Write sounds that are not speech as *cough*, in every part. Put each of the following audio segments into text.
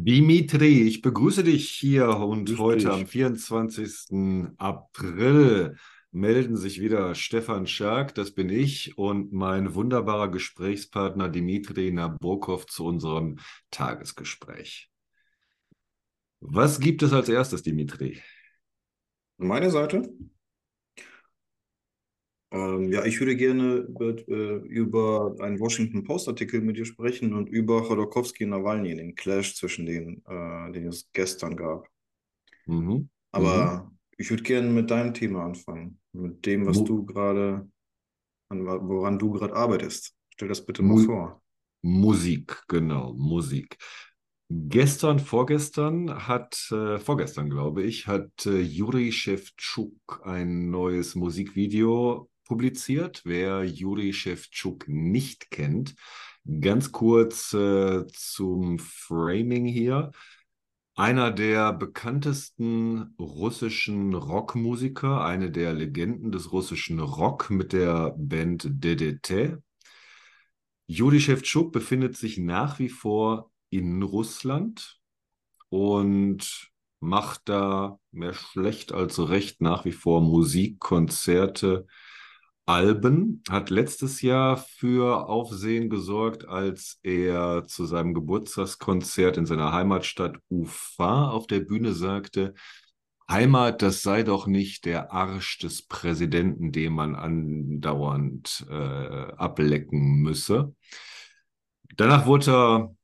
Dimitri, ich begrüße dich hier und Grüß heute am 24. April melden sich wieder Stefan Schark, das bin ich, und mein wunderbarer Gesprächspartner Dimitri Nabokov zu unserem Tagesgespräch. Was gibt es als erstes, Dimitri? Meine Seite? Ähm, ja, ich würde gerne über, äh, über einen Washington Post-Artikel mit dir sprechen und über Chodorkowski und Nawalny, den Clash zwischen denen, äh, den es gestern gab. Mhm. Mhm. Aber ich würde gerne mit deinem Thema anfangen, mit dem, was Mu du gerade, an, woran du gerade arbeitest. Stell das bitte mal Mu vor. Musik, genau, Musik. Gestern, vorgestern hat, äh, vorgestern glaube ich, hat äh, Juri Schewtschuk ein neues Musikvideo publiziert. Wer Juri Schewtschuk nicht kennt, ganz kurz äh, zum Framing hier. Einer der bekanntesten russischen Rockmusiker, eine der Legenden des russischen Rock mit der Band DDT. Juri Schewtschuk befindet sich nach wie vor in Russland und macht da mehr schlecht als recht nach wie vor Musik, Konzerte, Alben. Hat letztes Jahr für Aufsehen gesorgt, als er zu seinem Geburtstagskonzert in seiner Heimatstadt Ufa auf der Bühne sagte, Heimat, das sei doch nicht der Arsch des Präsidenten, den man andauernd äh, ablecken müsse. Danach wurde er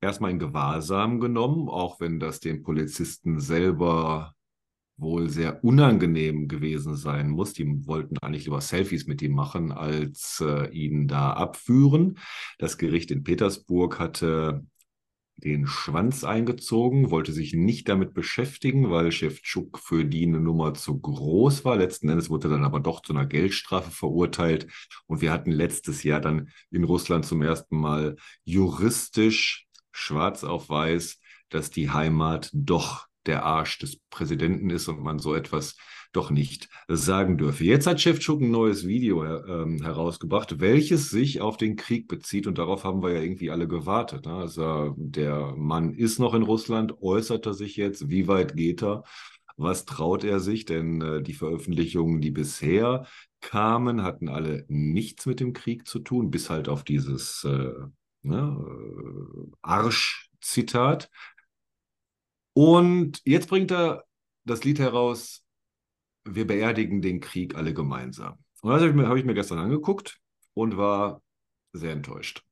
erstmal in Gewahrsam genommen, auch wenn das den Polizisten selber wohl sehr unangenehm gewesen sein muss. Die wollten eigentlich lieber Selfies mit ihm machen, als äh, ihn da abführen. Das Gericht in Petersburg hatte den Schwanz eingezogen, wollte sich nicht damit beschäftigen, weil Schewtschuk für die eine Nummer zu groß war. Letzten Endes wurde er dann aber doch zu einer Geldstrafe verurteilt. Und wir hatten letztes Jahr dann in Russland zum ersten Mal juristisch schwarz auf weiß, dass die Heimat doch der Arsch des Präsidenten ist und man so etwas doch nicht sagen dürfe. Jetzt hat Schewtschuk ein neues Video äh, herausgebracht, welches sich auf den Krieg bezieht und darauf haben wir ja irgendwie alle gewartet. Ne? Also der Mann ist noch in Russland, äußert er sich jetzt, wie weit geht er? Was traut er sich? Denn äh, die Veröffentlichungen, die bisher kamen, hatten alle nichts mit dem Krieg zu tun, bis halt auf dieses äh, ne, Arsch-Zitat. Und jetzt bringt er das Lied heraus, wir beerdigen den Krieg alle gemeinsam. Und das habe ich, mir, hab ich mir gestern angeguckt und war sehr enttäuscht.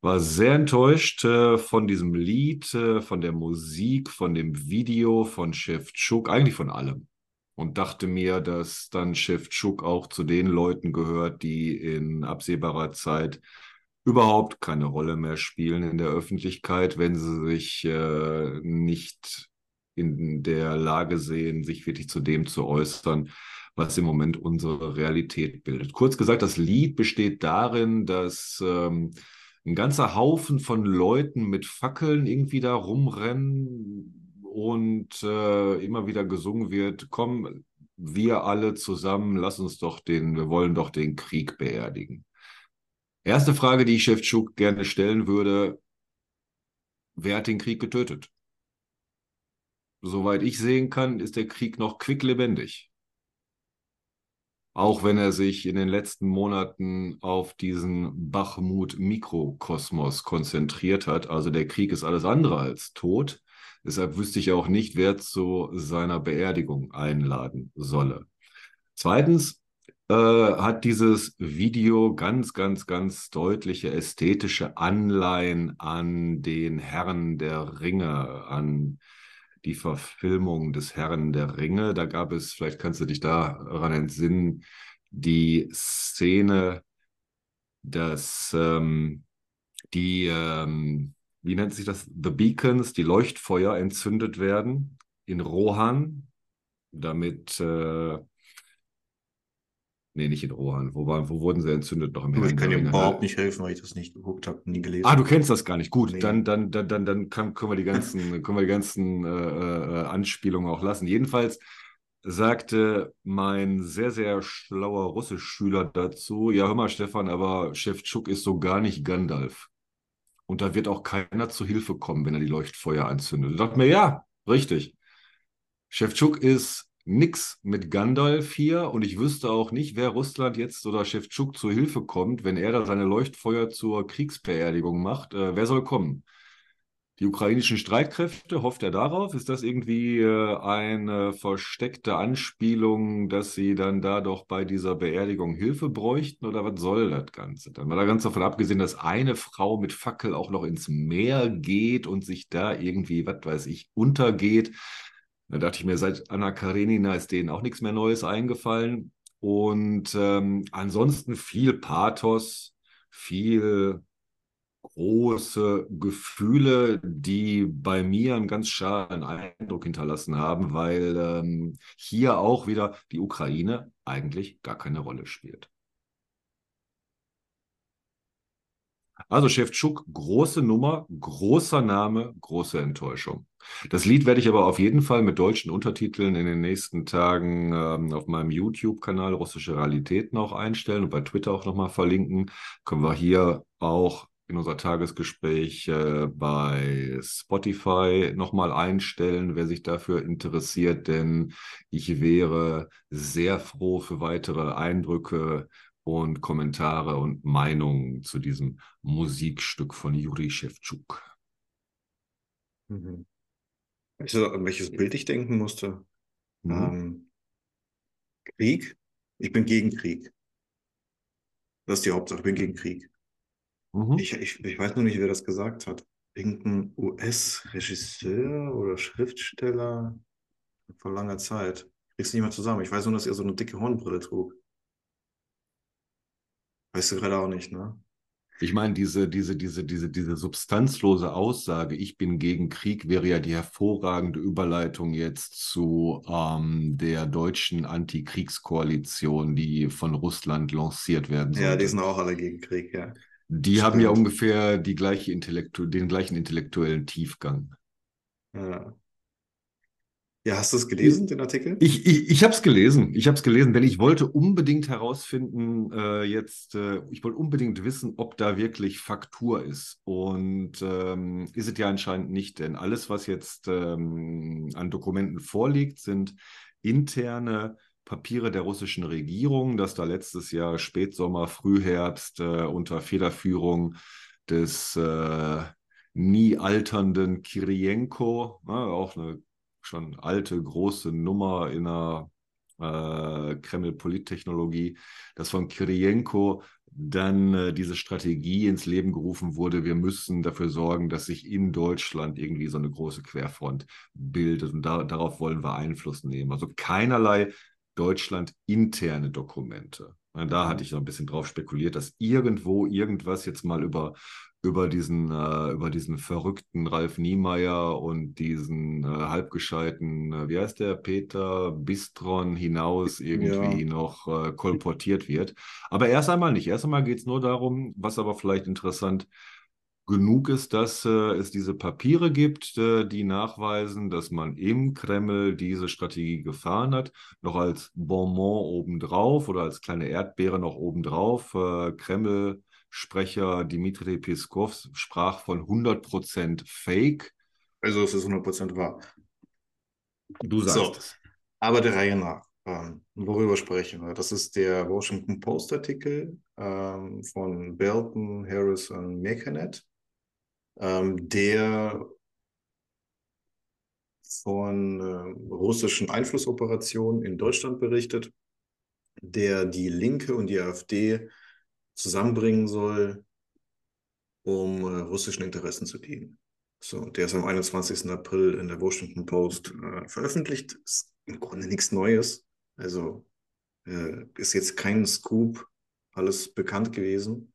War sehr enttäuscht äh, von diesem Lied, äh, von der Musik, von dem Video, von Schewtschuk, eigentlich von allem. Und dachte mir, dass dann Schewtschuk auch zu den Leuten gehört, die in absehbarer Zeit überhaupt keine Rolle mehr spielen in der Öffentlichkeit, wenn sie sich äh, nicht in der Lage sehen, sich wirklich zu dem zu äußern, was im Moment unsere Realität bildet. Kurz gesagt, das Lied besteht darin, dass ähm, ein ganzer Haufen von Leuten mit Fackeln irgendwie da rumrennen und äh, immer wieder gesungen wird, komm, wir alle zusammen, lass uns doch den, wir wollen doch den Krieg beerdigen. Erste Frage, die ich Schewtschuk gerne stellen würde, wer hat den Krieg getötet? Soweit ich sehen kann, ist der Krieg noch quicklebendig. Auch wenn er sich in den letzten Monaten auf diesen Bachmut-Mikrokosmos konzentriert hat. Also der Krieg ist alles andere als tot. Deshalb wüsste ich auch nicht, wer zu seiner Beerdigung einladen solle. Zweitens, äh, hat dieses Video ganz, ganz, ganz deutliche ästhetische Anleihen an den Herren der Ringe, an die Verfilmung des Herren der Ringe. Da gab es, vielleicht kannst du dich daran entsinnen, die Szene, dass ähm, die, ähm, wie nennt sich das, The Beacons, die Leuchtfeuer entzündet werden in Rohan, damit äh, Nee, nicht in Rohan. Wo, war, wo wurden sie entzündet noch im Ich kann dir überhaupt nicht helfen, weil ich das nicht geguckt habe, nie gelesen. Ah, du kennst das gar nicht. Gut, Nee. dann, dann, dann, dann, dann können wir die ganzen, *laughs* können wir die ganzen äh, äh, Anspielungen auch lassen. Jedenfalls sagte mein sehr, sehr schlauer Russischschüler dazu, ja, hör mal, Stefan, aber Schewtschuk ist so gar nicht Gandalf. und da wird auch keiner zu Hilfe kommen, wenn er die Leuchtfeuer anzündet. Ich dachte mir, ja, richtig. Shevchuk ist nix mit Gandalf hier und ich wüsste auch nicht, wer Russland jetzt oder Shevchuk zu Hilfe kommt, wenn er da seine Leuchtfeuer zur Kriegsbeerdigung macht. Äh, wer soll kommen? Die ukrainischen Streitkräfte, hofft er darauf? Ist das irgendwie äh, eine versteckte Anspielung, dass sie dann da doch bei dieser Beerdigung Hilfe bräuchten oder was soll das Ganze? Dann war da ganz davon abgesehen, dass eine Frau mit Fackel auch noch ins Meer geht und sich da irgendwie, was weiß ich, untergeht. Da dachte ich mir, seit Anna Karenina ist denen auch nichts mehr Neues eingefallen. Und ähm, ansonsten viel Pathos, viel große Gefühle, die bei mir einen ganz schalen Eindruck hinterlassen haben, weil ähm, hier auch wieder die Ukraine eigentlich gar keine Rolle spielt. Also Schewtschuk, große Nummer, großer Name, große Enttäuschung. Das Lied werde ich aber auf jeden Fall mit deutschen Untertiteln in den nächsten Tagen ähm, auf meinem YouTube-Kanal Russische Realität noch einstellen und bei Twitter auch nochmal verlinken. Können wir hier auch in unser Tagesgespräch äh, bei Spotify nochmal einstellen, wer sich dafür interessiert, denn ich wäre sehr froh für weitere Eindrücke und Kommentare und Meinungen zu diesem Musikstück von Juri Schewtschuk. Mhm. Weißt du, an welches Bild ich denken musste? Mhm. Ähm, Krieg? Ich bin gegen Krieg. Das ist die Hauptsache, ich bin gegen Krieg. Mhm. Ich, ich, ich weiß nur nicht, wer das gesagt hat. Irgendein US-Regisseur oder Schriftsteller vor langer Zeit. Kriegst du nicht mehr zusammen. Ich weiß nur, dass er so eine dicke Hornbrille trug. Weißt du gerade auch nicht, ne? Ich meine, diese, diese, diese, diese, diese substanzlose Aussage, ich bin gegen Krieg, wäre ja die hervorragende Überleitung jetzt zu ähm, der deutschen Antikriegskoalition, die von Russland lanciert werden soll. Ja, die sind auch alle gegen Krieg, ja. Die Stimmt. haben ja ungefähr die gleiche Intellektu den gleichen intellektuellen Tiefgang. Ja. Ja, hast du es gelesen, den Artikel? Ich, ich, ich habe es gelesen. Ich habe es gelesen, denn ich wollte unbedingt herausfinden, äh, jetzt, äh, ich wollte unbedingt wissen, ob da wirklich Faktur ist. Und ähm, ist es ja anscheinend nicht, denn alles, was jetzt ähm, an Dokumenten vorliegt, sind interne Papiere der russischen Regierung, dass da letztes Jahr Spätsommer, Frühherbst äh, unter Federführung des äh, nie alternden Kirienko, äh, auch eine schon alte, große Nummer in der äh, Kreml-Polittechnologie, dass von Kirienko dann äh, diese Strategie ins Leben gerufen wurde, wir müssen dafür sorgen, dass sich in Deutschland irgendwie so eine große Querfront bildet und da, darauf wollen wir Einfluss nehmen. Also keinerlei Deutschland interne Dokumente. Da hatte ich so ein bisschen drauf spekuliert, dass irgendwo irgendwas jetzt mal über, über, diesen, äh, über diesen verrückten Ralf Niemeyer und diesen äh, halbgescheiten, äh, wie heißt der, Peter Bistron hinaus irgendwie ja. noch äh, kolportiert wird. Aber erst einmal nicht. Erst einmal geht es nur darum, was aber vielleicht interessant ist genug ist, dass äh, es diese Papiere gibt, äh, die nachweisen, dass man im Kreml diese Strategie gefahren hat, noch als Bonbon obendrauf oder als kleine Erdbeere noch obendrauf. Äh, Kreml-Sprecher Dimitri Peskov sprach von 100% Fake. Also es ist 100% wahr. Du sagst so, es. Aber der Reihe nach. Ähm, worüber sprechen wir? Das ist der Washington Post-Artikel ähm, von Belton, Harris und Mekanet ähm, der von äh, russischen Einflussoperationen in Deutschland berichtet, der die Linke und die AfD zusammenbringen soll, um äh, russischen Interessen zu dienen. So, der ist am 21. April in der Washington Post äh, veröffentlicht. Ist im Grunde nichts Neues. Also äh, ist jetzt kein Scoop, alles bekannt gewesen.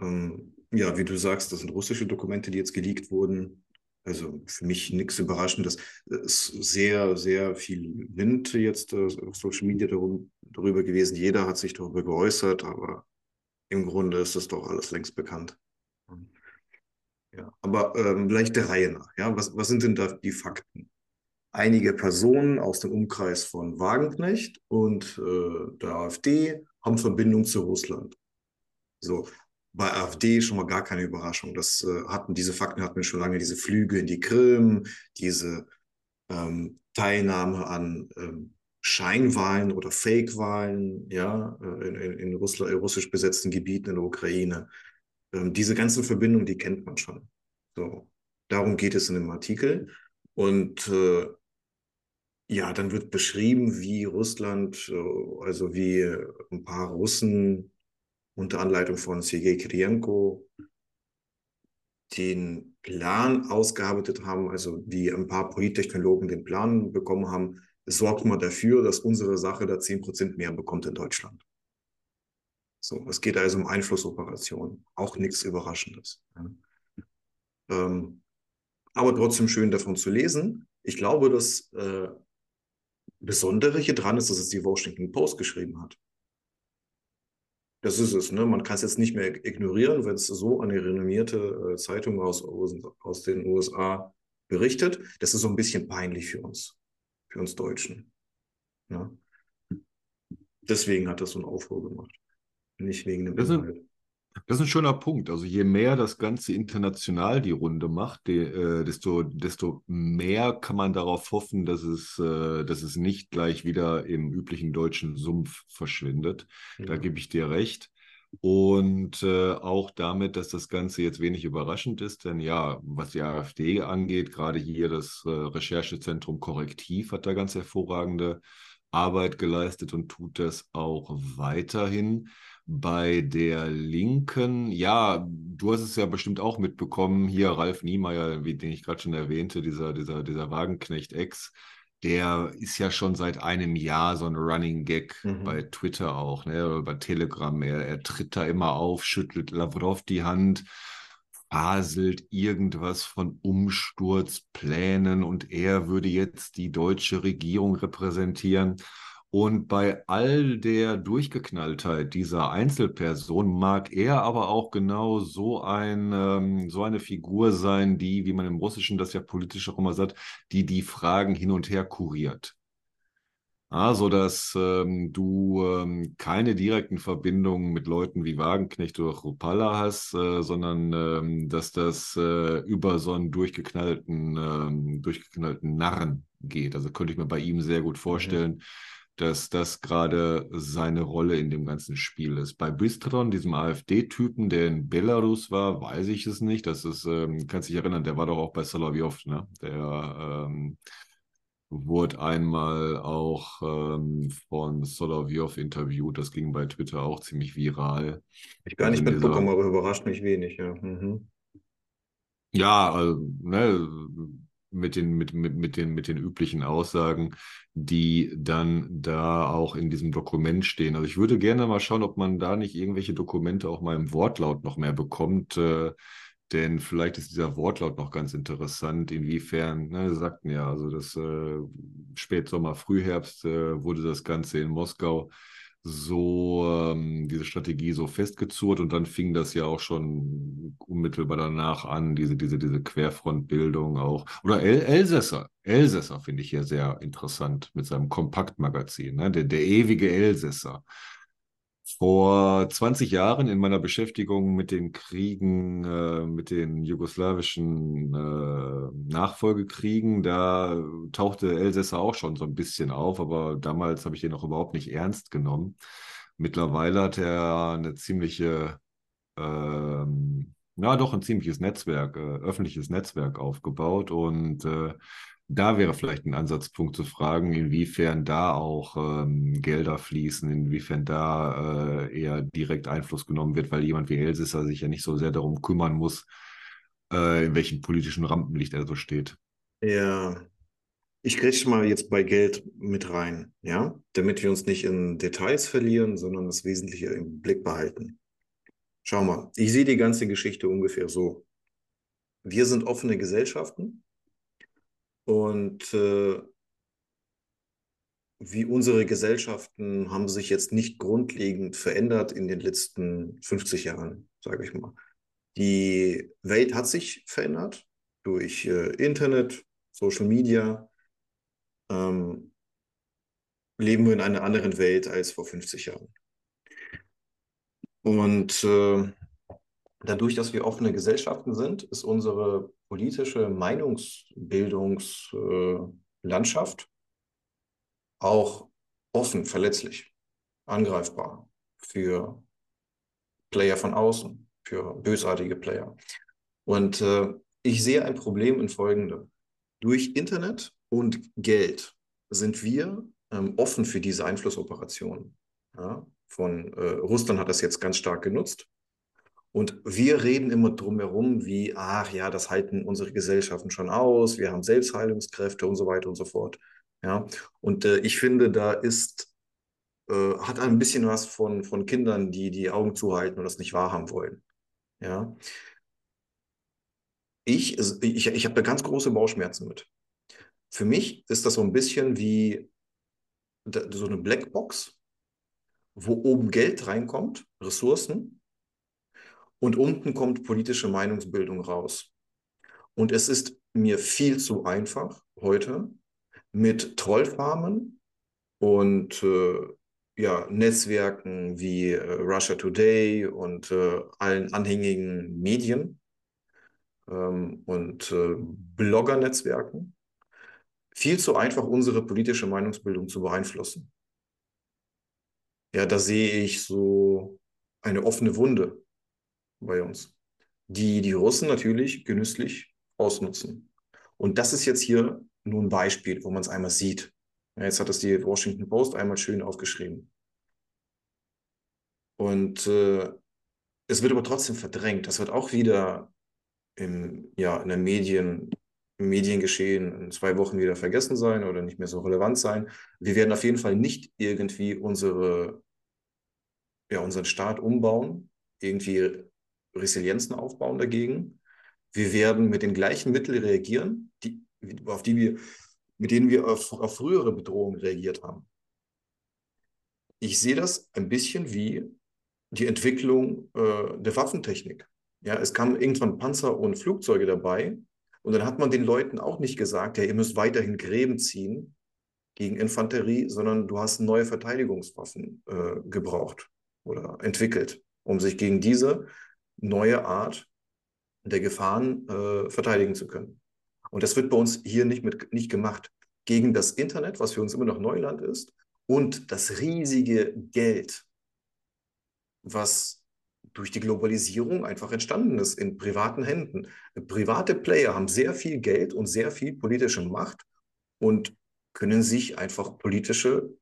Ähm, ja, wie du sagst, das sind russische Dokumente, die jetzt geleakt wurden. Also für mich nichts Überraschendes. Es ist sehr, sehr viel Wind jetzt äh, auf Social Media darum, darüber gewesen. Jeder hat sich darüber geäußert, aber im Grunde ist das doch alles längst bekannt. Ja, aber ähm, vielleicht der Reihe nach. Ja? Was, was sind denn da die Fakten? Einige Personen aus dem Umkreis von Wagenknecht und äh, der AfD haben Verbindung zu Russland. So, bei AfD schon mal gar keine Überraschung. Das äh, hatten, diese Fakten hatten wir schon lange, diese Flüge in die Krim, diese ähm, Teilnahme an ähm, Scheinwahlen oder Fake-Wahlen, ja, äh, in, in, in, Russland, russisch besetzten Gebieten in der Ukraine. Ähm, diese ganzen Verbindungen, die kennt man schon. So, darum geht es in dem Artikel. Und äh, ja, dann wird beschrieben, wie Russland, äh, also wie ein paar Russen unter Anleitung von Sergei Kirienko den Plan ausgearbeitet haben, also wie ein paar Polittechnologen den Plan bekommen haben, sorgt mal dafür, dass unsere Sache da 10% mehr bekommt in Deutschland. So, es geht also um Einflussoperationen, auch nichts Überraschendes. Ja. Ähm, aber trotzdem schön davon zu lesen. Ich glaube, das äh, Besondere hier dran ist, dass es die Washington Post geschrieben hat. Das ist es. Ne? Man kann es jetzt nicht mehr ignorieren, wenn es so eine renommierte äh, Zeitung aus, aus den USA berichtet. Das ist so ein bisschen peinlich für uns, für uns Deutschen. Ne? Deswegen hat das so einen Aufruhr gemacht. Nicht wegen dem das Inhalt. Das ist ein schöner Punkt. Also je mehr das Ganze international die Runde macht, die, äh, desto, desto mehr kann man darauf hoffen, dass es, äh, dass es nicht gleich wieder im üblichen deutschen Sumpf verschwindet. Ja. Da gebe ich dir recht. Und äh, auch damit, dass das Ganze jetzt wenig überraschend ist, denn ja, was die AfD angeht, gerade hier das äh, Recherchezentrum Korrektiv hat da ganz hervorragende Arbeit geleistet und tut das auch weiterhin. Bei der Linken, ja, du hast es ja bestimmt auch mitbekommen, hier Ralf Niemeyer, wie, den ich gerade schon erwähnte, dieser, dieser, dieser Wagenknecht-Ex, der ist ja schon seit einem Jahr so ein Running Gag mhm. bei Twitter auch, ne, oder bei Telegram. Er, er tritt da immer auf, schüttelt Lavrov die Hand, faselt irgendwas von Umsturzplänen und er würde jetzt die deutsche Regierung repräsentieren. Und bei all der Durchgeknalltheit dieser Einzelperson mag er aber auch genau so, ein, ähm, so eine Figur sein, die, wie man im Russischen das ja politisch auch immer sagt, die die Fragen hin und her kuriert. Ah, so dass ähm, du ähm, keine direkten Verbindungen mit Leuten wie Wagenknecht oder Rupala hast, äh, sondern ähm, dass das äh, über so einen durchgeknallten, ähm, durchgeknallten Narren geht. Also könnte ich mir bei ihm sehr gut vorstellen. Dass das gerade seine Rolle in dem ganzen Spiel ist. Bei Bistron, diesem AfD-Typen, der in Belarus war, weiß ich es nicht. Das ist, ähm, kannst dich erinnern, der war doch auch bei Solovyov, ne? Der ähm, wurde einmal auch ähm, von Solovyov interviewt. Das ging bei Twitter auch ziemlich viral. Ich gar nicht also mitbekommen, dieser... aber überrascht mich wenig, ja. Mhm. Ja, also, ne, mit den, mit, mit, mit, den, mit den üblichen Aussagen, die dann da auch in diesem Dokument stehen. Also ich würde gerne mal schauen, ob man da nicht irgendwelche Dokumente auch mal im Wortlaut noch mehr bekommt. Äh, denn vielleicht ist dieser Wortlaut noch ganz interessant, inwiefern, ne, Sie sagten ja, also das äh, Spätsommer, Frühherbst äh, wurde das Ganze in Moskau so ähm, diese Strategie so festgezurrt und dann fing das ja auch schon unmittelbar danach an, diese, diese, diese Querfrontbildung auch. Oder El Elsässer. Elsässer finde ich ja sehr interessant mit seinem Kompaktmagazin, ne? der, der ewige Elsässer. Vor 20 Jahren in meiner Beschäftigung mit den Kriegen, äh, mit den jugoslawischen äh, Nachfolgekriegen, da tauchte Elsässer auch schon so ein bisschen auf, aber damals habe ich den auch überhaupt nicht ernst genommen. Mittlerweile hat er eine ziemliche, ähm, na doch, ein ziemliches Netzwerk, äh, öffentliches Netzwerk aufgebaut und äh, da wäre vielleicht ein Ansatzpunkt zu fragen, inwiefern da auch ähm, Gelder fließen, inwiefern da äh, eher direkt Einfluss genommen wird, weil jemand wie Elsisser sich ja nicht so sehr darum kümmern muss, äh, in welchem politischen Rampenlicht er so steht. Ja, ich grätsche mal jetzt bei Geld mit rein, ja, damit wir uns nicht in Details verlieren, sondern das Wesentliche im Blick behalten. Schau mal, ich sehe die ganze Geschichte ungefähr so. Wir sind offene Gesellschaften und äh, wie unsere Gesellschaften haben sich jetzt nicht grundlegend verändert in den letzten 50 Jahren, sage ich mal. Die Welt hat sich verändert durch äh, Internet, Social Media. Ähm, leben wir in einer anderen Welt als vor 50 Jahren. Und äh, dadurch, dass wir offene Gesellschaften sind, ist unsere politische Meinungsbildungslandschaft auch offen, verletzlich, angreifbar für Player von außen, für bösartige Player. Und äh, ich sehe ein Problem in folgendem. Durch Internet und Geld sind wir ähm, offen für diese Einflussoperationen. Ja? Von äh, Russland hat das jetzt ganz stark genutzt. Und wir reden immer drumherum, wie, ach ja, das halten unsere Gesellschaften schon aus, wir haben Selbstheilungskräfte und so weiter und so fort. Ja, und äh, ich finde, da ist, äh, hat ein bisschen was von, von Kindern, die die Augen zuhalten und das nicht wahrhaben wollen. Ja, ich, ich, ich habe da ganz große Bauchschmerzen mit. Für mich ist das so ein bisschen wie so eine Blackbox, wo oben Geld reinkommt, Ressourcen, und unten kommt politische Meinungsbildung raus. Und es ist mir viel zu einfach heute mit Trollfarmen und äh, ja, Netzwerken wie äh, Russia Today und äh, allen anhängigen Medien ähm, und äh, Blogger-Netzwerken viel zu einfach, unsere politische Meinungsbildung zu beeinflussen. Ja, da sehe ich so eine offene Wunde bei uns, die die Russen natürlich genüsslich ausnutzen. Und das ist jetzt hier nur ein Beispiel, wo man es einmal sieht. Jetzt hat das die Washington Post einmal schön aufgeschrieben. Und äh, es wird aber trotzdem verdrängt. Das wird auch wieder im, ja, in der Medien, im Mediengeschehen in zwei Wochen wieder vergessen sein oder nicht mehr so relevant sein. Wir werden auf jeden Fall nicht irgendwie unsere, ja, unseren Staat umbauen, irgendwie Resilienzen aufbauen dagegen. Wir werden mit den gleichen Mitteln reagieren, die, auf die wir, mit denen wir auf, auf frühere Bedrohungen reagiert haben. Ich sehe das ein bisschen wie die Entwicklung äh, der Waffentechnik. Ja, es kamen irgendwann Panzer und Flugzeuge dabei. Und dann hat man den Leuten auch nicht gesagt, ja, ihr müsst weiterhin Gräben ziehen gegen Infanterie, sondern du hast neue Verteidigungswaffen äh, gebraucht oder entwickelt, um sich gegen diese neue Art der Gefahren äh, verteidigen zu können. Und das wird bei uns hier nicht, mit, nicht gemacht. Gegen das Internet, was für uns immer noch Neuland ist, und das riesige Geld, was durch die Globalisierung einfach entstanden ist in privaten Händen. Private Player haben sehr viel Geld und sehr viel politische Macht und können sich einfach politische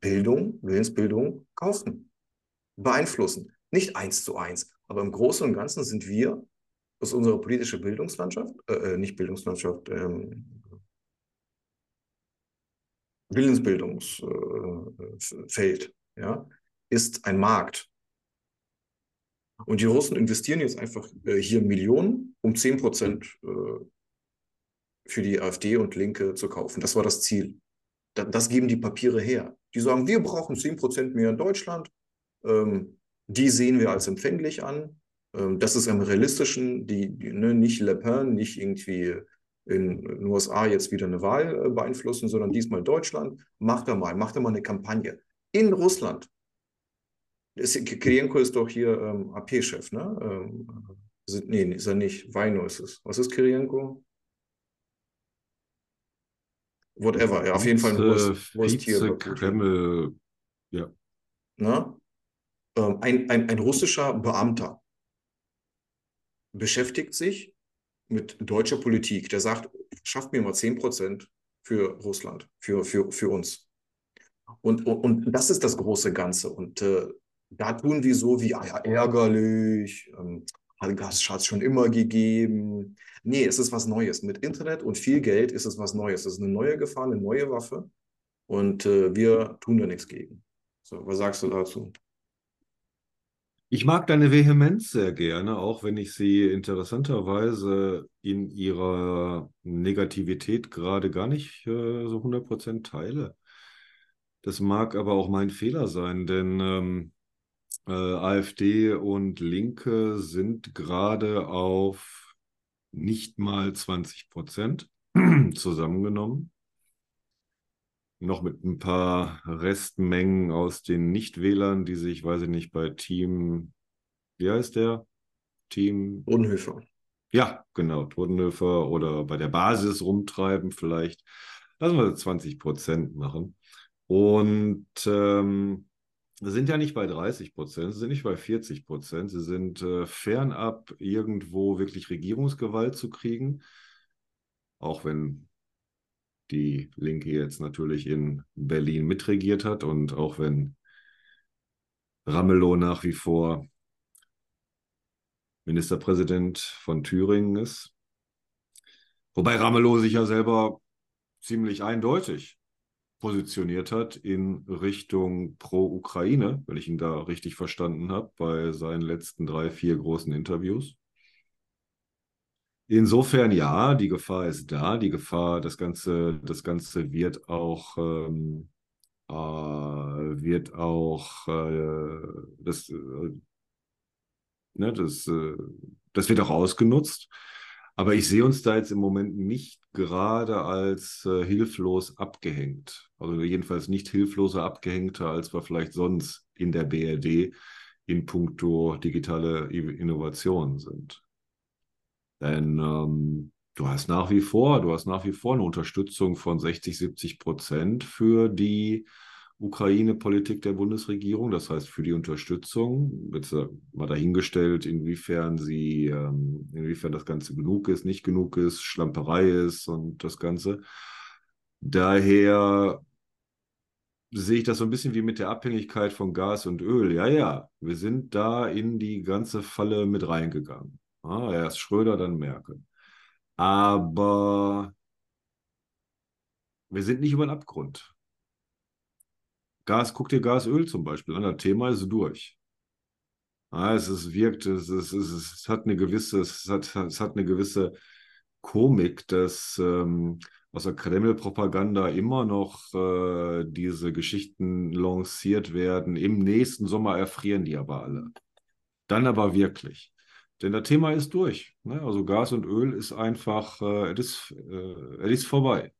Bildung, Willensbildung kaufen, beeinflussen. Nicht eins zu eins, aber im Großen und Ganzen sind wir aus unserer politischen Bildungslandschaft, äh, äh, nicht Bildungslandschaft, ähm, Willensbildungsfeld, äh, ja, ist ein Markt. Und die Russen investieren jetzt einfach äh, hier Millionen, um 10 Prozent äh, für die AfD und Linke zu kaufen. Das war das Ziel. Da, das geben die Papiere her. Die sagen, wir brauchen 10 Prozent mehr in Deutschland. Ähm, die sehen wir als empfänglich an. Ähm, das ist am realistischen, die, ne, nicht Le Pen, nicht irgendwie in den USA jetzt wieder eine Wahl äh, beeinflussen, sondern diesmal Deutschland. Macht er mal, macht er mal eine Kampagne. In Russland. Kirienko ist doch hier ähm, AP-Chef, ne? Ähm, nee, ist er nicht. Weino ist es. Was ist Kirienko? Whatever. Ja, auf jeden Fall ein Wurst, Wursttier. Kreml, ja. Na? Ähm, ein, ein, ein russischer Beamter beschäftigt sich mit deutscher Politik. Der sagt, schafft mir mal 10 Prozent für Russland, für, für, für uns. Und, und, und das ist das große Ganze. Und äh, da tun wir so wie, ah ja, ärgerlich, ähm, hat es schon immer gegeben. Nee, es ist was Neues. Mit Internet und viel Geld ist es was Neues. Es ist eine neue Gefahr, eine neue Waffe. Und äh, wir tun da nichts gegen. So, was sagst du dazu? Ich mag deine Vehemenz sehr gerne, auch wenn ich sie interessanterweise in ihrer Negativität gerade gar nicht äh, so 100% teile. Das mag aber auch mein Fehler sein, denn ähm, äh, AfD und Linke sind gerade auf nicht mal 20% *clears throat* zusammengenommen noch mit ein paar Restmengen aus den Nichtwählern, die sich, weiß ich nicht, bei Team, wie heißt der? Team. Unhöfer. Ja, genau, Totenhöfer oder bei der Basis rumtreiben vielleicht. Lassen wir 20 Prozent machen. Und ähm, sind ja nicht bei 30 Prozent, sie sind nicht bei 40 Prozent, sie sind äh, fernab, irgendwo wirklich Regierungsgewalt zu kriegen. Auch wenn die Linke jetzt natürlich in Berlin mitregiert hat und auch wenn Ramelow nach wie vor Ministerpräsident von Thüringen ist. Wobei Ramelow sich ja selber ziemlich eindeutig positioniert hat in Richtung Pro-Ukraine, wenn ich ihn da richtig verstanden habe, bei seinen letzten drei, vier großen Interviews. Insofern ja, die Gefahr ist da. Die Gefahr, das Ganze, das Ganze wird auch, ähm, äh, wird auch, äh, das, äh, ne, das, äh, das wird auch ausgenutzt. Aber ich sehe uns da jetzt im Moment nicht gerade als äh, hilflos abgehängt. Also jedenfalls nicht hilfloser abgehängter, als wir vielleicht sonst in der BRD in puncto digitale Innovation sind. Denn ähm, du hast nach wie vor, du hast nach wie vor eine Unterstützung von 60, 70 Prozent für die Ukraine-Politik der Bundesregierung, das heißt für die Unterstützung. Jetzt äh, mal dahingestellt, inwiefern sie, ähm, inwiefern das Ganze genug ist, nicht genug ist, Schlamperei ist und das Ganze. Daher sehe ich das so ein bisschen wie mit der Abhängigkeit von Gas und Öl. Ja, ja, wir sind da in die ganze Falle mit reingegangen. Ja, erst Schröder, dann Merkel. Aber wir sind nicht über den Abgrund. Gas, guck dir Gasöl zum Beispiel an, das Thema ist durch. Ja, es ist, wirkt, es, ist, es, ist, es hat eine gewisse, es hat, es hat eine gewisse Komik, dass ähm, aus der Kreml-Propaganda immer noch äh, diese Geschichten lanciert werden. Im nächsten Sommer erfrieren die aber alle. Dann aber wirklich. Denn das Thema ist durch. Ne? Also Gas und Öl ist einfach, äh, es ist, äh, ist vorbei.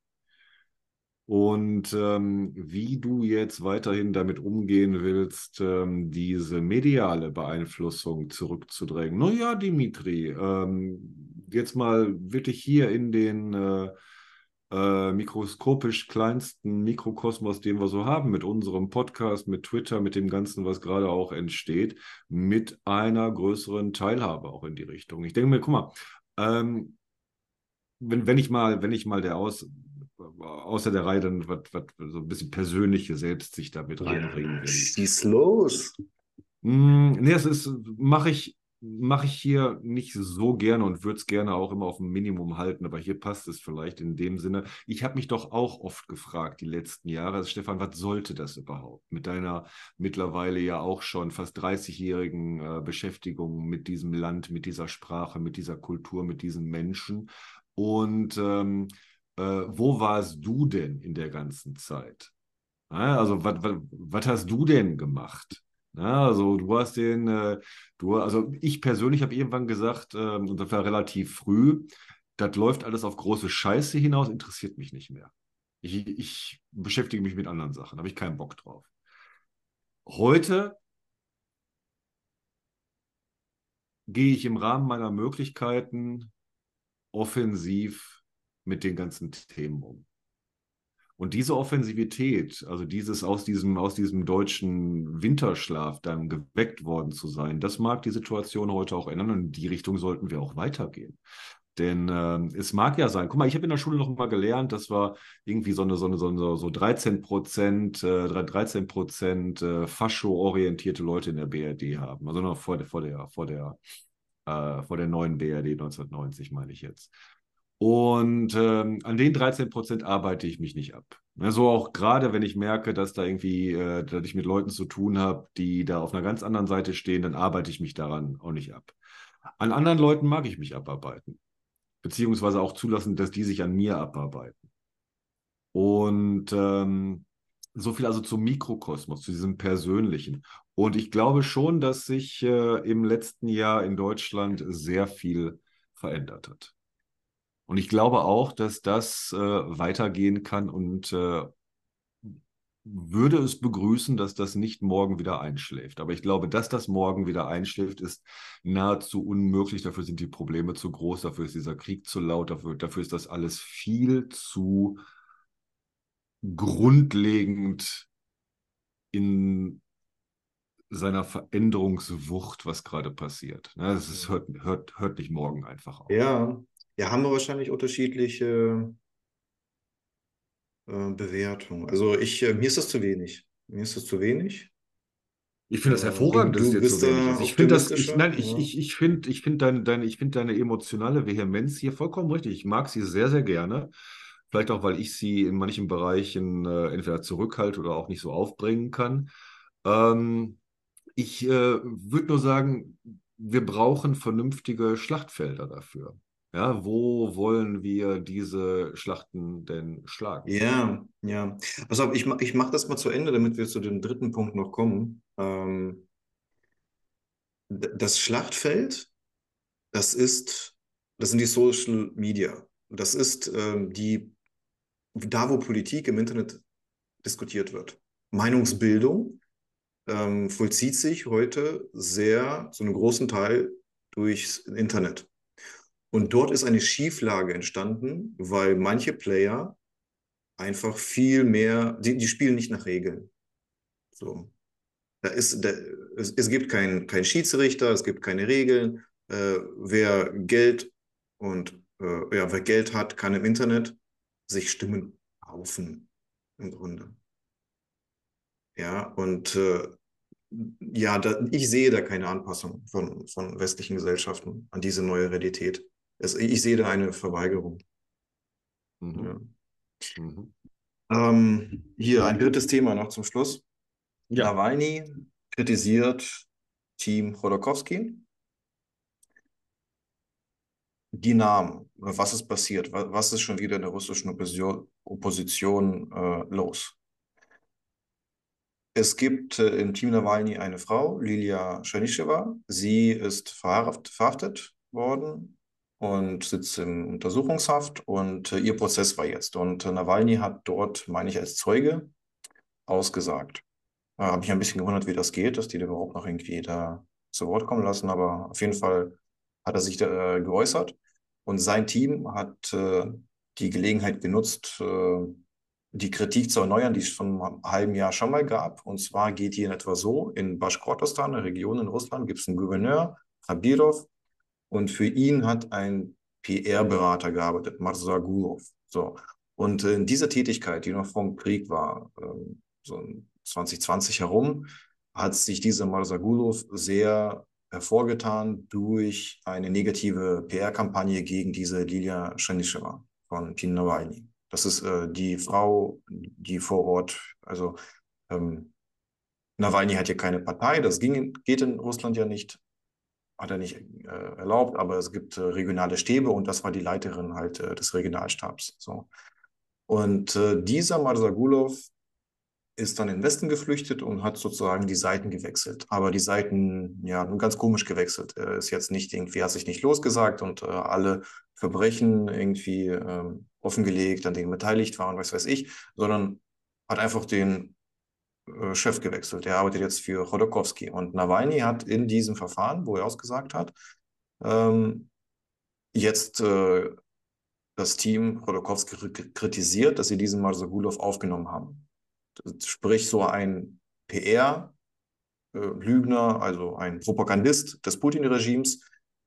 Und ähm, wie du jetzt weiterhin damit umgehen willst, ähm, diese mediale Beeinflussung zurückzudrängen. Naja, Dimitri, ähm, jetzt mal wirklich hier in den äh, äh, mikroskopisch kleinsten Mikrokosmos, den wir so haben, mit unserem Podcast, mit Twitter, mit dem Ganzen, was gerade auch entsteht, mit einer größeren Teilhabe auch in die Richtung. Ich denke mir, guck mal, ähm, wenn, wenn ich mal, wenn ich mal der Aus, außer der Reihe dann was, was so ein bisschen persönliche Selbstsicht damit reinbringen will. Schieß los. Mm, nee, das ist, mache ich, mache ich hier nicht so gerne und würde es gerne auch immer auf ein Minimum halten, aber hier passt es vielleicht in dem Sinne. Ich habe mich doch auch oft gefragt, die letzten Jahre, also Stefan, was sollte das überhaupt mit deiner mittlerweile ja auch schon fast 30-jährigen äh, Beschäftigung mit diesem Land, mit dieser Sprache, mit dieser Kultur, mit diesen Menschen? Und ähm, äh, wo warst du denn in der ganzen Zeit? Also, was hast du denn gemacht? Ja, also du hast den, äh, du, also ich persönlich habe irgendwann gesagt, äh, und das war relativ früh, das läuft alles auf große Scheiße hinaus, interessiert mich nicht mehr. Ich, ich beschäftige mich mit anderen Sachen, habe ich keinen Bock drauf. Heute gehe ich im Rahmen meiner Möglichkeiten offensiv mit den ganzen Themen um. Und diese Offensivität, also dieses aus diesem, aus diesem deutschen Winterschlaf dann geweckt worden zu sein, das mag die Situation heute auch ändern und in die Richtung sollten wir auch weitergehen. Denn äh, es mag ja sein, guck mal, ich habe in der Schule noch mal gelernt, dass wir irgendwie so eine, so eine, so, eine, so 13 Prozent, äh, 13 Prozent äh, Fascho-orientierte Leute in der BRD haben. Also noch vor vor der, vor der, äh, vor der neuen BRD 1990, meine ich jetzt. Und ähm, an den 13 Prozent arbeite ich mich nicht ab. Also auch gerade, wenn ich merke, dass da irgendwie, äh, dass ich mit Leuten zu tun habe, die da auf einer ganz anderen Seite stehen, dann arbeite ich mich daran auch nicht ab. An anderen Leuten mag ich mich abarbeiten. Beziehungsweise auch zulassen, dass die sich an mir abarbeiten. Und ähm, so viel also zum Mikrokosmos, zu diesem Persönlichen. Und ich glaube schon, dass sich äh, im letzten Jahr in Deutschland sehr viel verändert hat. Und ich glaube auch, dass das äh, weitergehen kann und äh, würde es begrüßen, dass das nicht morgen wieder einschläft. Aber ich glaube, dass das morgen wieder einschläft, ist nahezu unmöglich. Dafür sind die Probleme zu groß, dafür ist dieser Krieg zu laut, dafür, dafür ist das alles viel zu grundlegend in seiner Veränderungswucht, was gerade passiert. Das ist, hört, hört, hört nicht morgen einfach auf. Ja, ja, haben wir wahrscheinlich unterschiedliche äh, Bewertungen. Also ich, äh, mir ist das zu wenig. Mir ist das zu wenig. Ich finde das äh, hervorragend, du, dass du dir zu wenig ist. Ich finde das, ich, nein, ja. ich, ich, ich finde ich find deine, deine, find deine emotionale Vehemenz hier vollkommen richtig. Ich mag sie sehr, sehr gerne. Vielleicht auch, weil ich sie in manchen Bereichen äh, entweder zurückhalte oder auch nicht so aufbringen kann. Ähm, ich äh, würde nur sagen, wir brauchen vernünftige Schlachtfelder dafür. Ja, wo wollen wir diese Schlachten denn schlagen? Ja, ja. Auf, ich, ich mache das mal zu Ende, damit wir zu dem dritten Punkt noch kommen. Ähm, das Schlachtfeld, das ist, das sind die Social Media. Das ist ähm, die, da, wo Politik im Internet diskutiert wird. Meinungsbildung ähm, vollzieht sich heute sehr, zu einem großen Teil durchs Internet. Und dort ist eine Schieflage entstanden, weil manche Player einfach viel mehr, die, die spielen nicht nach Regeln. So. Da ist, da, es, es gibt keinen kein Schiedsrichter, es gibt keine Regeln. Äh, wer Geld und äh, ja, wer Geld hat, kann im Internet sich Stimmen kaufen, im Grunde. Ja, und äh, ja, da, ich sehe da keine Anpassung von, von westlichen Gesellschaften an diese neue Realität. Es, ich sehe da eine Verweigerung. Mhm. Ja. Mhm. Ähm, hier ein drittes Thema noch zum Schluss. Ja. Nawalny kritisiert Team Chodorkowski. Die Namen, was ist passiert? Wa- Was ist schon wieder in der russischen Opposition, Opposition äh, los? Es gibt äh, im Team Nawalny eine Frau, Lilia Schanischewa. Sie ist verhaft, verhaftet worden und sitzt in Untersuchungshaft und äh, ihr Prozess war jetzt. Und äh, Nawalny hat dort, meine ich, als Zeuge ausgesagt. Äh, Habe mich ein bisschen gewundert, wie das geht, dass die da überhaupt noch irgendwie da zu Wort kommen lassen, aber auf jeden Fall hat er sich da, äh, geäußert und sein Team hat äh, die Gelegenheit genutzt, äh, die Kritik zu erneuern, die es schon einem halben Jahr schon mal gab. Und zwar geht die in etwa so, in Baschkortostan, einer Region in Russland, gibt es einen Gouverneur, Khabirov, und für ihn hat ein PR-Berater gearbeitet, Marsagulov. So. Und in dieser Tätigkeit, die noch vom Krieg war, ähm, so 2020 herum, hat sich dieser Marsagulov sehr hervorgetan durch eine negative PR-Kampagne gegen diese Lilia Shanischewa von Pin Nawalny. Das ist äh, die Frau, die vor Ort, also ähm, Nawalny hat ja keine Partei, das ging, geht in Russland ja nicht, hat er nicht äh, erlaubt, aber es gibt äh, regionale Stäbe und das war die Leiterin halt äh, des Regionalstabs. So. Und äh, dieser Marsagulov ist dann in den Westen geflüchtet und hat sozusagen die Seiten gewechselt. Aber die Seiten, ja, nur ganz komisch gewechselt. Er ist jetzt nicht irgendwie, hat sich nicht losgesagt und äh, alle Verbrechen irgendwie ähm, offengelegt, an denen beteiligt waren, was weiß ich, sondern hat einfach den äh, Chef gewechselt. Er arbeitet jetzt für Chodorkowski. Und Nawalny hat in diesem Verfahren, wo er ausgesagt hat, ähm, jetzt äh, das Team Chodorkowski kritisiert, dass sie diesen Marsagulov aufgenommen haben. Sprich, so ein PR-Lügner, also ein Propagandist des Putin-Regimes,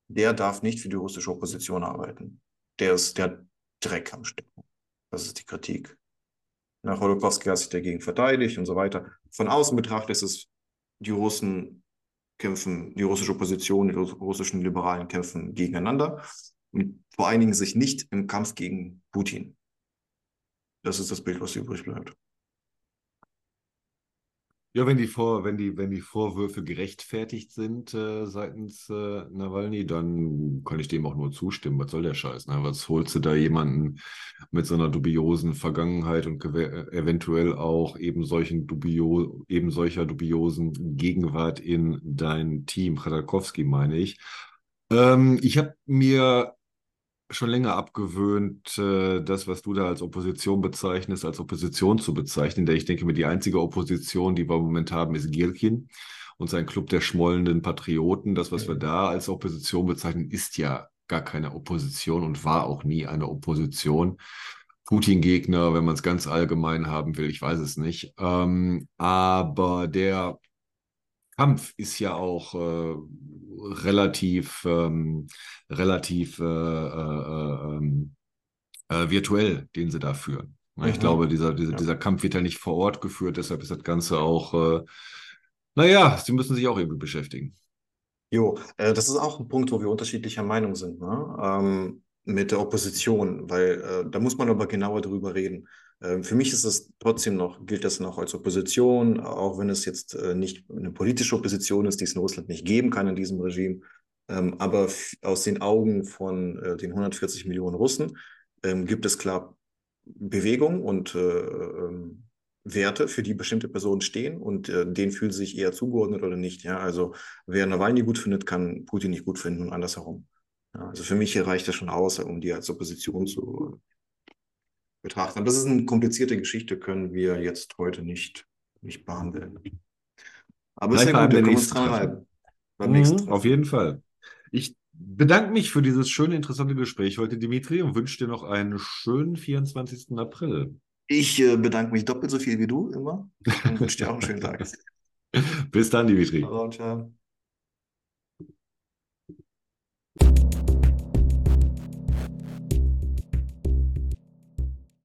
der darf nicht für die russische Opposition arbeiten. Der ist der Dreck am Stecken. Das ist die Kritik. Nach Holokowski hat sich dagegen verteidigt und so weiter. Von außen betrachtet ist es, die Russen kämpfen, die russische Opposition, die russischen Liberalen kämpfen gegeneinander und Dingen sich nicht im Kampf gegen Putin. Das ist das Bild, was übrig bleibt. Ja, wenn die, Vor wenn die, wenn die Vorwürfe gerechtfertigt sind äh, seitens äh, Nawalny, dann kann ich dem auch nur zustimmen. Was soll der Scheiß? Ne? Was holst du da jemanden mit so einer dubiosen Vergangenheit und eventuell auch eben solchen dubio eben solcher dubiosen Gegenwart in dein Team, Khodorkovsky meine ich. Ähm, ich habe mir schon länger abgewöhnt, äh, das, was du da als Opposition bezeichnest, als Opposition zu bezeichnen. Denn ich denke mir, die einzige Opposition, die wir im Moment haben, ist Gierkin und sein Club der schmollenden Patrioten. Das, was wir da als Opposition bezeichnen, ist ja gar keine Opposition und war auch nie eine Opposition. Putin-Gegner, wenn man es ganz allgemein haben will, ich weiß es nicht. Ähm, aber der Kampf ist ja auch äh, relativ, ähm, relativ äh, äh, ähm, äh, virtuell, den sie da führen. Ich mhm. glaube, dieser, dieser, ja. dieser Kampf wird ja nicht vor Ort geführt, deshalb ist das Ganze auch, äh, naja, sie müssen sich auch irgendwie beschäftigen. Jo, äh, das ist auch ein Punkt, wo wir unterschiedlicher Meinung sind, ne? Ähm, mit der Opposition, weil äh, da muss man aber genauer drüber reden. Ähm, für mich ist es trotzdem noch, gilt das noch als Opposition, auch wenn es jetzt äh, nicht eine politische Opposition ist, die es in Russland nicht geben kann in diesem Regime. Ähm, aber aus den Augen von äh, den 140 Millionen Russen ähm, gibt es klar Bewegung und äh, Werte, für die bestimmte Personen stehen und denen fühlen sie sich eher zugeordnet oder nicht. Ja? Also wer Nawalny gut findet, kann Putin nicht gut finden und andersherum. Also für mich reicht das schon aus, um die als Opposition zu betrachten. Aber das ist eine komplizierte Geschichte, können wir jetzt heute nicht, nicht behandeln. Aber es ist ja gut, wir können uns dran reiben. Beim mhm, auf jeden Fall. Ich bedanke mich für dieses schöne, interessante Gespräch heute, Dimitri, und wünsche dir noch einen schönen 24. April. Ich äh, bedanke mich doppelt so viel wie du immer und wünsche dir auch einen schönen Tag. *laughs* Bis dann, Dimitri. Ciao, ciao.